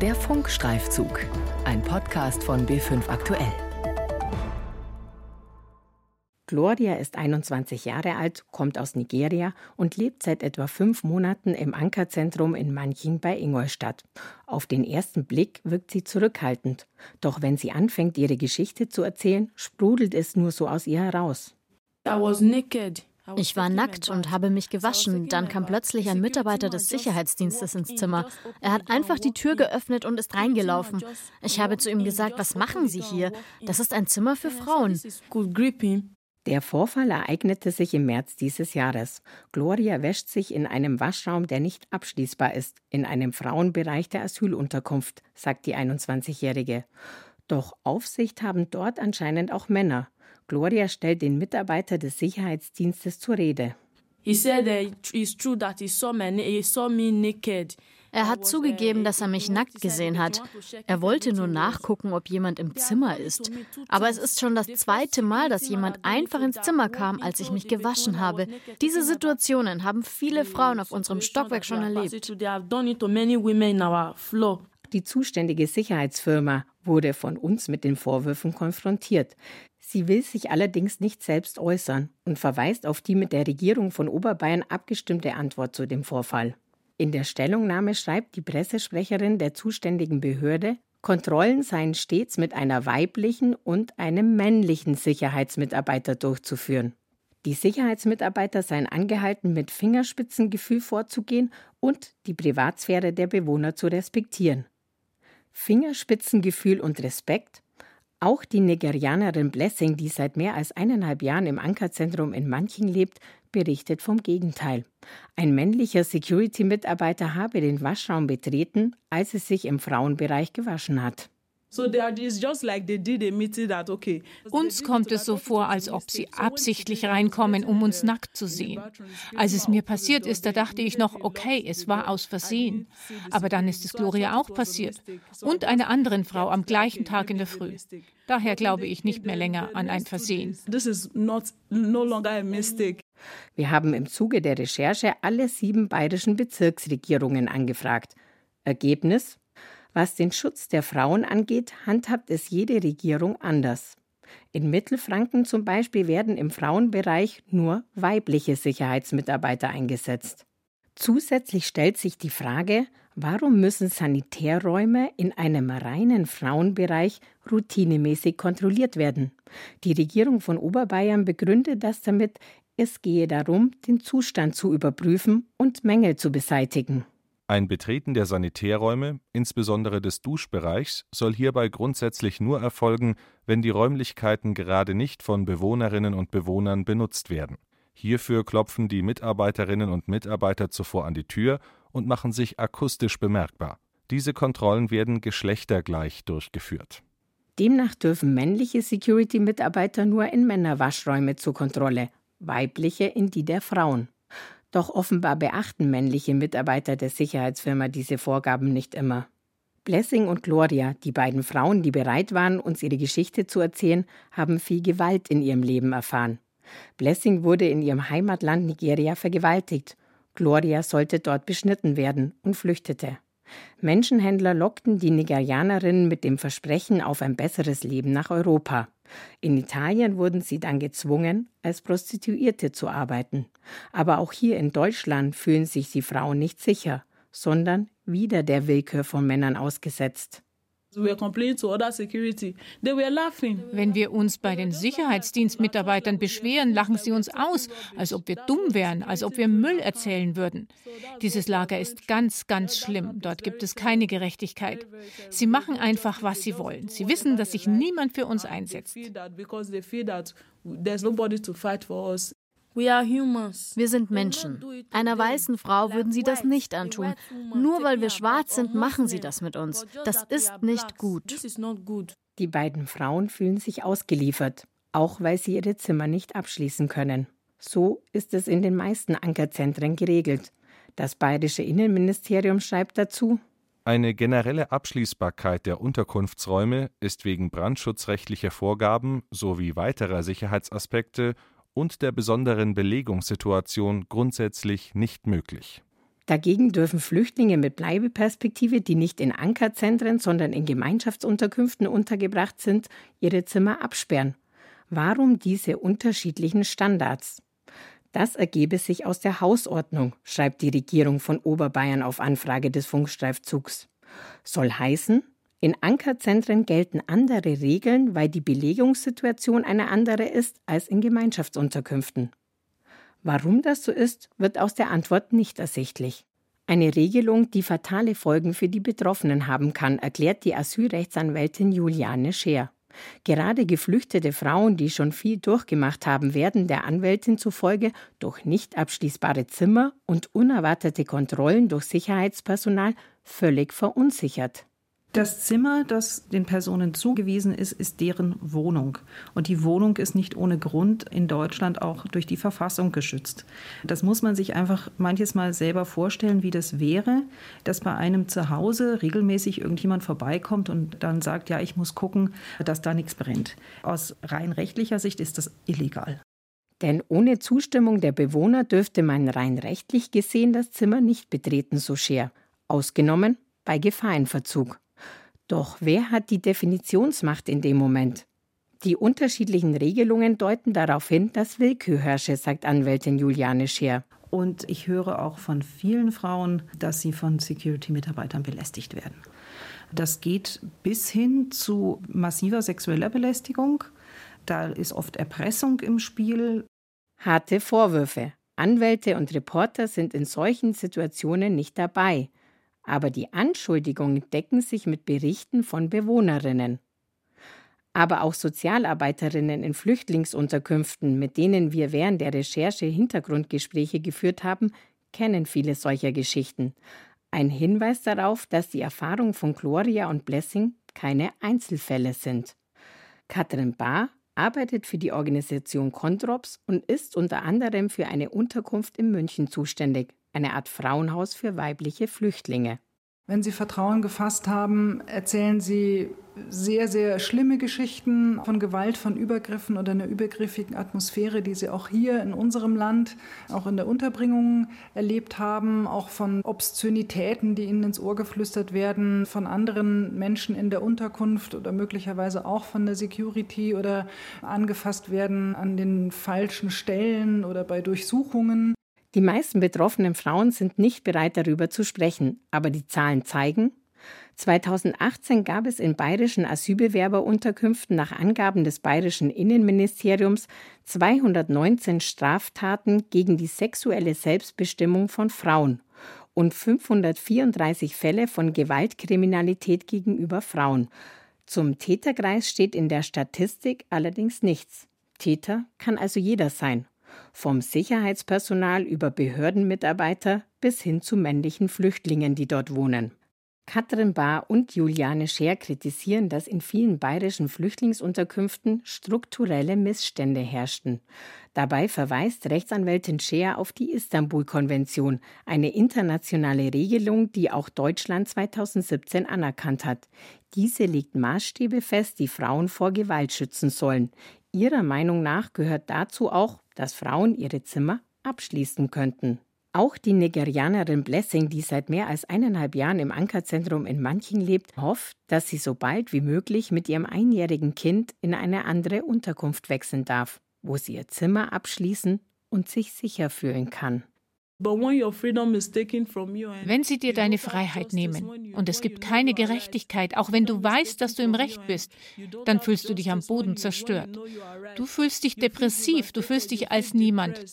Der Funkstreifzug, ein Podcast von B5 Aktuell. Gloria ist 21 Jahre alt, kommt aus Nigeria und lebt seit etwa fünf Monaten im Ankerzentrum in Manching bei Ingolstadt. Auf den ersten Blick wirkt sie zurückhaltend. Doch wenn sie anfängt, ihre Geschichte zu erzählen, sprudelt es nur so aus ihr heraus. I was naked. Ich war nackt und habe mich gewaschen. Dann kam plötzlich ein Mitarbeiter des Sicherheitsdienstes ins Zimmer. Er hat einfach die Tür geöffnet und ist reingelaufen. Ich habe zu ihm gesagt, was machen Sie hier? Das ist ein Zimmer für Frauen. Der Vorfall ereignete sich im März dieses Jahres. Gloria wäscht sich in einem Waschraum, der nicht abschließbar ist, in einem Frauenbereich der Asylunterkunft, sagt die 21-Jährige. Doch Aufsicht haben dort anscheinend auch Männer. Gloria stellt den Mitarbeiter des Sicherheitsdienstes zur Rede. Er hat zugegeben, dass er mich nackt gesehen hat. Er wollte nur nachgucken, ob jemand im Zimmer ist. Aber es ist schon das zweite Mal, dass jemand einfach ins Zimmer kam, als ich mich gewaschen habe. Diese Situationen haben viele Frauen auf unserem Stockwerk schon erlebt. Die zuständige Sicherheitsfirma wurde von uns mit den Vorwürfen konfrontiert. Sie will sich allerdings nicht selbst äußern und verweist auf die mit der Regierung von Oberbayern abgestimmte Antwort zu dem Vorfall. In der Stellungnahme schreibt die Pressesprecherin der zuständigen Behörde, Kontrollen seien stets mit einer weiblichen und einem männlichen Sicherheitsmitarbeiter durchzuführen. Die Sicherheitsmitarbeiter seien angehalten, mit Fingerspitzengefühl vorzugehen und die Privatsphäre der Bewohner zu respektieren. Fingerspitzengefühl und Respekt auch die Nigerianerin Blessing, die seit mehr als eineinhalb Jahren im Ankerzentrum in Manching lebt, berichtet vom Gegenteil. Ein männlicher Security-Mitarbeiter habe den Waschraum betreten, als es sich im Frauenbereich gewaschen hat. Uns kommt es so vor, als ob sie absichtlich reinkommen, um uns nackt zu sehen. Als es mir passiert ist, da dachte ich noch, okay, es war aus Versehen. Aber dann ist es Gloria auch passiert. Und einer anderen Frau am gleichen Tag in der Früh. Daher glaube ich nicht mehr länger an ein Versehen. Wir haben im Zuge der Recherche alle sieben bayerischen Bezirksregierungen angefragt. Ergebnis? Was den Schutz der Frauen angeht, handhabt es jede Regierung anders. In Mittelfranken zum Beispiel werden im Frauenbereich nur weibliche Sicherheitsmitarbeiter eingesetzt. Zusätzlich stellt sich die Frage, warum müssen Sanitärräume in einem reinen Frauenbereich routinemäßig kontrolliert werden? Die Regierung von Oberbayern begründet das damit, es gehe darum, den Zustand zu überprüfen und Mängel zu beseitigen. Ein Betreten der Sanitärräume, insbesondere des Duschbereichs, soll hierbei grundsätzlich nur erfolgen, wenn die Räumlichkeiten gerade nicht von Bewohnerinnen und Bewohnern benutzt werden. Hierfür klopfen die Mitarbeiterinnen und Mitarbeiter zuvor an die Tür und machen sich akustisch bemerkbar. Diese Kontrollen werden geschlechtergleich durchgeführt. Demnach dürfen männliche Security-Mitarbeiter nur in Männerwaschräume zur Kontrolle, weibliche in die der Frauen. Doch offenbar beachten männliche Mitarbeiter der Sicherheitsfirma diese Vorgaben nicht immer. Blessing und Gloria, die beiden Frauen, die bereit waren, uns ihre Geschichte zu erzählen, haben viel Gewalt in ihrem Leben erfahren. Blessing wurde in ihrem Heimatland Nigeria vergewaltigt. Gloria sollte dort beschnitten werden und flüchtete. Menschenhändler lockten die Nigerianerinnen mit dem Versprechen auf ein besseres Leben nach Europa. In Italien wurden sie dann gezwungen, als Prostituierte zu arbeiten. Aber auch hier in Deutschland fühlen sich die Frauen nicht sicher, sondern wieder der Willkür von Männern ausgesetzt. Wenn wir uns bei den Sicherheitsdienstmitarbeitern beschweren, lachen sie uns aus, als ob wir dumm wären, als ob wir Müll erzählen würden. Dieses Lager ist ganz, ganz schlimm. Dort gibt es keine Gerechtigkeit. Sie machen einfach, was sie wollen. Sie wissen, dass sich niemand für uns einsetzt. Wir sind Menschen. Einer weißen Frau würden sie das nicht antun. Nur weil wir schwarz sind, machen sie das mit uns. Das ist nicht gut. Die beiden Frauen fühlen sich ausgeliefert, auch weil sie ihre Zimmer nicht abschließen können. So ist es in den meisten Ankerzentren geregelt. Das bayerische Innenministerium schreibt dazu, eine generelle Abschließbarkeit der Unterkunftsräume ist wegen brandschutzrechtlicher Vorgaben sowie weiterer Sicherheitsaspekte und der besonderen Belegungssituation grundsätzlich nicht möglich. Dagegen dürfen Flüchtlinge mit Bleibeperspektive, die nicht in Ankerzentren, sondern in Gemeinschaftsunterkünften untergebracht sind, ihre Zimmer absperren. Warum diese unterschiedlichen Standards? Das ergebe sich aus der Hausordnung, schreibt die Regierung von Oberbayern auf Anfrage des Funkstreifzugs. Soll heißen, in Ankerzentren gelten andere Regeln, weil die Belegungssituation eine andere ist als in Gemeinschaftsunterkünften. Warum das so ist, wird aus der Antwort nicht ersichtlich. Eine Regelung, die fatale Folgen für die Betroffenen haben kann, erklärt die Asylrechtsanwältin Juliane Scheer. Gerade geflüchtete Frauen, die schon viel durchgemacht haben, werden der Anwältin zufolge durch nicht abschließbare Zimmer und unerwartete Kontrollen durch Sicherheitspersonal völlig verunsichert. Das Zimmer, das den Personen zugewiesen ist, ist deren Wohnung. Und die Wohnung ist nicht ohne Grund in Deutschland auch durch die Verfassung geschützt. Das muss man sich einfach manches Mal selber vorstellen, wie das wäre, dass bei einem Zuhause regelmäßig irgendjemand vorbeikommt und dann sagt, ja, ich muss gucken, dass da nichts brennt. Aus rein rechtlicher Sicht ist das illegal. Denn ohne Zustimmung der Bewohner dürfte man rein rechtlich gesehen das Zimmer nicht betreten, so Scher. Ausgenommen bei Gefahrenverzug. Doch wer hat die Definitionsmacht in dem Moment? Die unterschiedlichen Regelungen deuten darauf hin, dass Willkür herrsche, sagt Anwältin Juliane Scheer. Und ich höre auch von vielen Frauen, dass sie von Security-Mitarbeitern belästigt werden. Das geht bis hin zu massiver sexueller Belästigung. Da ist oft Erpressung im Spiel. Harte Vorwürfe. Anwälte und Reporter sind in solchen Situationen nicht dabei aber die Anschuldigungen decken sich mit Berichten von Bewohnerinnen. Aber auch Sozialarbeiterinnen in Flüchtlingsunterkünften, mit denen wir während der Recherche Hintergrundgespräche geführt haben, kennen viele solcher Geschichten. Ein Hinweis darauf, dass die Erfahrung von Gloria und Blessing keine Einzelfälle sind. Katrin Bahr arbeitet für die Organisation Kontrops und ist unter anderem für eine Unterkunft in München zuständig eine Art Frauenhaus für weibliche Flüchtlinge. Wenn Sie Vertrauen gefasst haben, erzählen Sie sehr, sehr schlimme Geschichten von Gewalt, von Übergriffen oder einer übergriffigen Atmosphäre, die Sie auch hier in unserem Land, auch in der Unterbringung erlebt haben, auch von Obszönitäten, die Ihnen ins Ohr geflüstert werden, von anderen Menschen in der Unterkunft oder möglicherweise auch von der Security oder angefasst werden an den falschen Stellen oder bei Durchsuchungen. Die meisten betroffenen Frauen sind nicht bereit, darüber zu sprechen, aber die Zahlen zeigen, 2018 gab es in bayerischen Asylbewerberunterkünften nach Angaben des bayerischen Innenministeriums 219 Straftaten gegen die sexuelle Selbstbestimmung von Frauen und 534 Fälle von Gewaltkriminalität gegenüber Frauen. Zum Täterkreis steht in der Statistik allerdings nichts. Täter kann also jeder sein vom Sicherheitspersonal über Behördenmitarbeiter bis hin zu männlichen Flüchtlingen, die dort wohnen. Katrin Bahr und Juliane Scher kritisieren, dass in vielen bayerischen Flüchtlingsunterkünften strukturelle Missstände herrschten. Dabei verweist Rechtsanwältin Scher auf die Istanbul-Konvention, eine internationale Regelung, die auch Deutschland 2017 anerkannt hat. Diese legt Maßstäbe fest, die Frauen vor Gewalt schützen sollen. Ihrer Meinung nach gehört dazu auch, dass Frauen ihre Zimmer abschließen könnten. Auch die Nigerianerin Blessing, die seit mehr als eineinhalb Jahren im Ankerzentrum in Manching lebt, hofft, dass sie so bald wie möglich mit ihrem einjährigen Kind in eine andere Unterkunft wechseln darf, wo sie ihr Zimmer abschließen und sich sicher fühlen kann. Wenn sie dir deine Freiheit nehmen und es gibt keine Gerechtigkeit, auch wenn du weißt, dass du im Recht bist, dann fühlst du dich am Boden zerstört. Du fühlst dich depressiv, du fühlst dich als niemand.